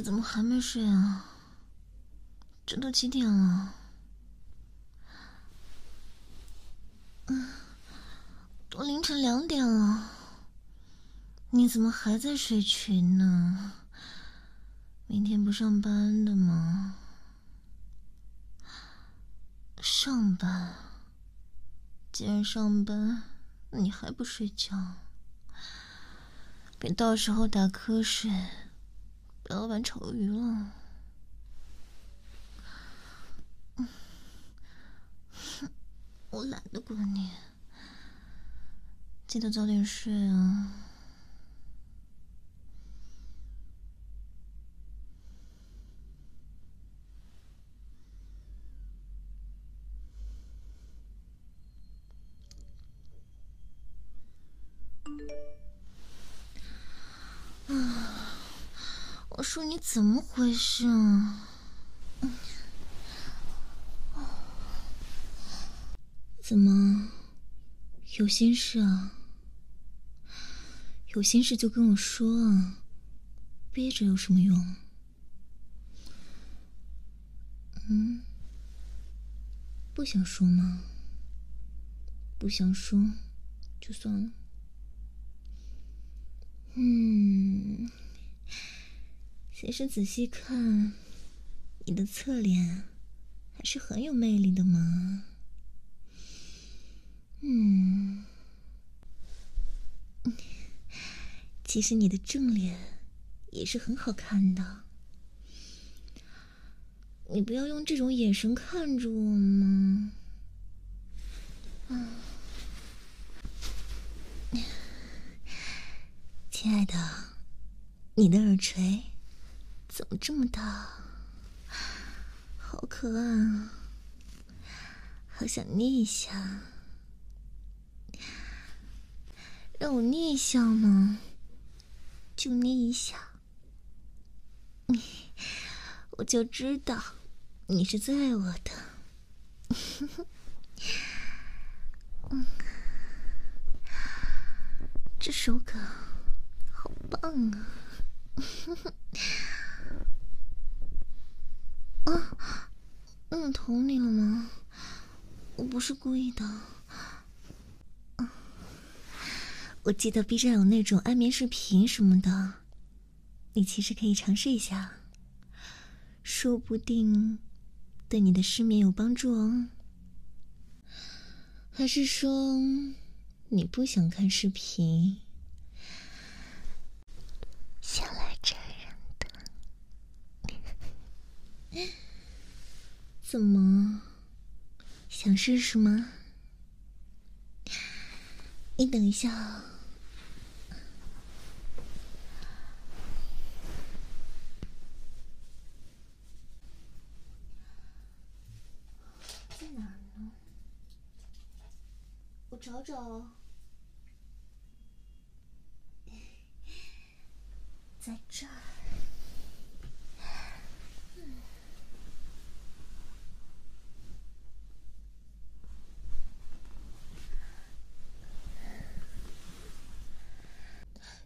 怎么还没睡啊？这都几点了？嗯，都凌晨两点了，你怎么还在睡群呢？明天不上班的吗？上班。既然上班，那你还不睡觉？别到时候打瞌睡，老板炒鱿鱼了。我懒得管你，记得早点睡啊。说你怎么回事啊？怎么有心事啊？有心事就跟我说啊，憋着有什么用？嗯，不想说吗？不想说就算了。嗯。其实仔细看，你的侧脸还是很有魅力的嘛。嗯，其实你的正脸也是很好看的。你不要用这种眼神看着我嘛。啊，亲爱的，你的耳垂。怎么这么大？好可爱啊！好想捏一下，让我捏一下嘛，就捏一下，我就知道你是最爱我的。这手感好棒！啊，弄疼你了吗？我不是故意的。我记得 B 站有那种安眠视频什么的，你其实可以尝试一下，说不定对你的失眠有帮助哦。还是说你不想看视频？想来这儿。怎么？想试试吗？你等一下啊。在哪儿呢？我找找。在这儿。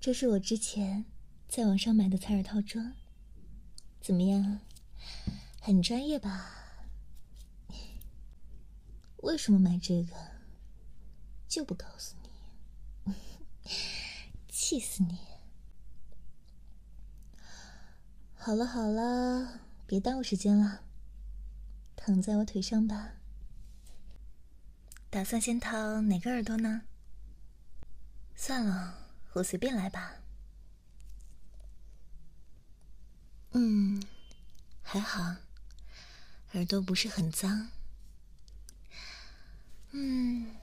这是我之前在网上买的采耳套装，怎么样？很专业吧？为什么买这个？就不告诉你，气死你！好了好了，别耽误时间了，躺在我腿上吧。打算先掏哪个耳朵呢？算了。我随便来吧。嗯，还好，耳朵不是很脏。嗯，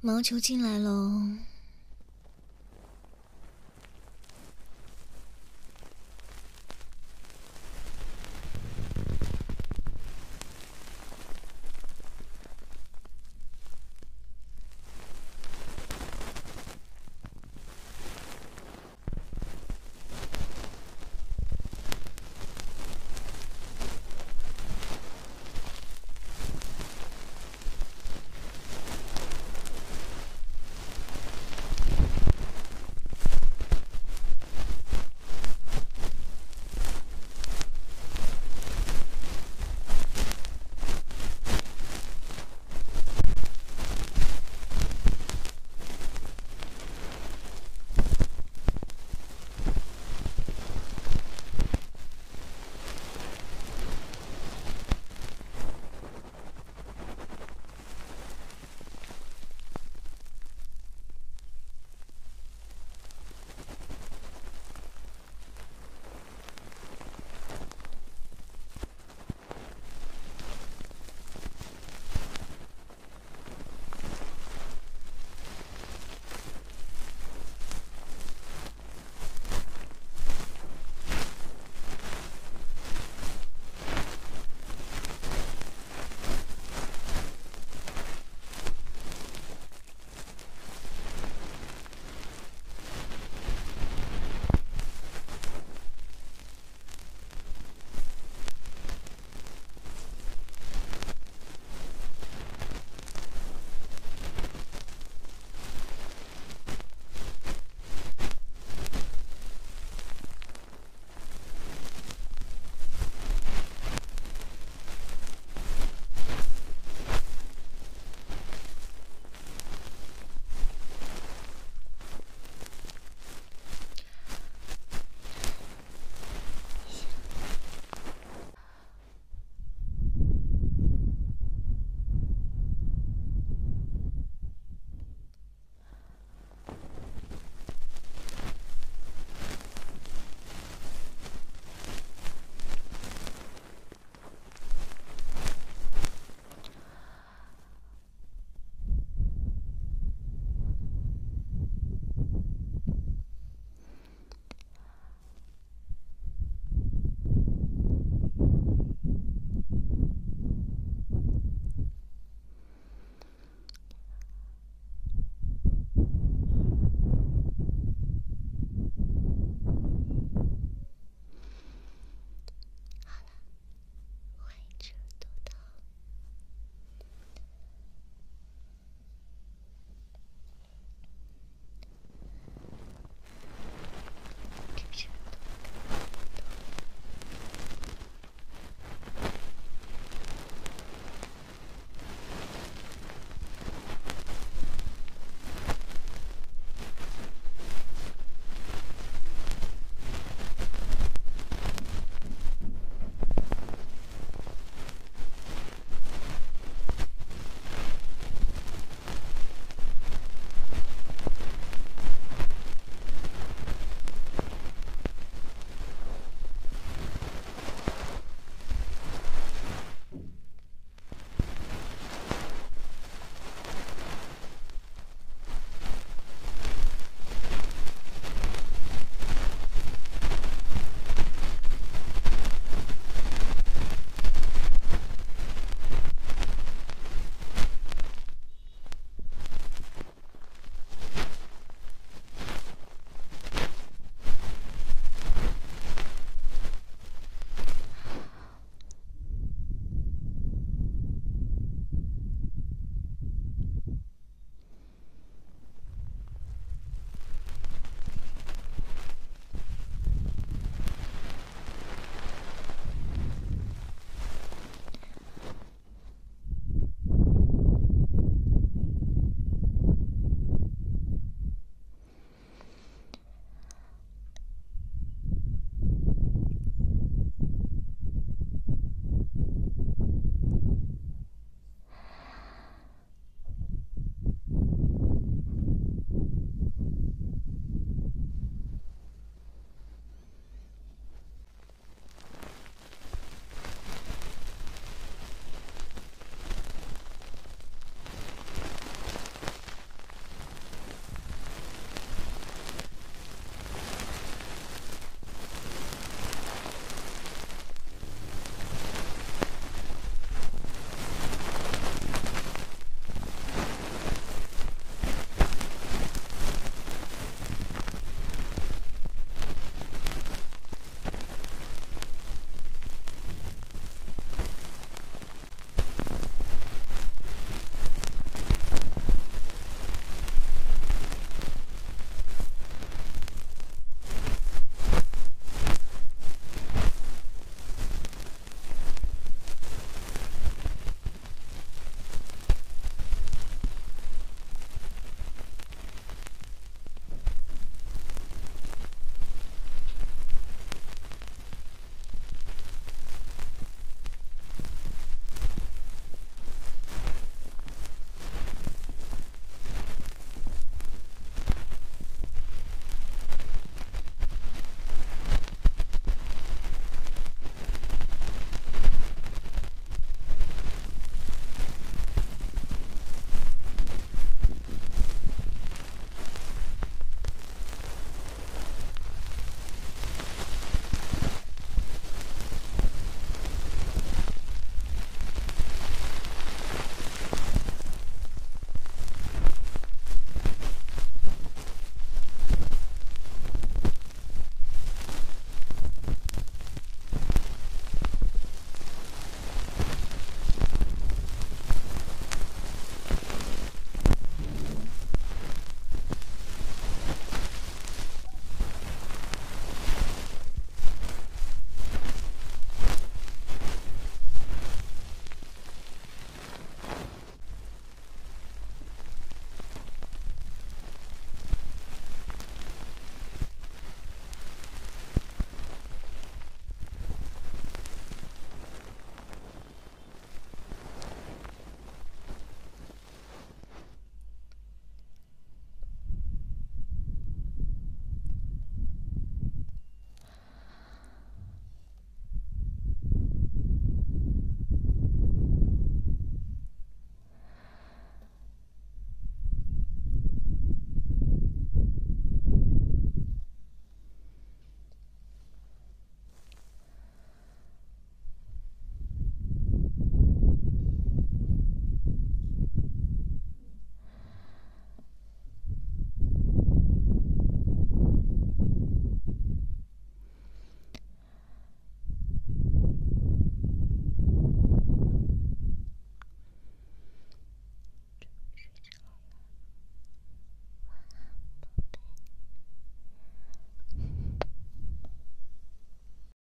毛球进来喽。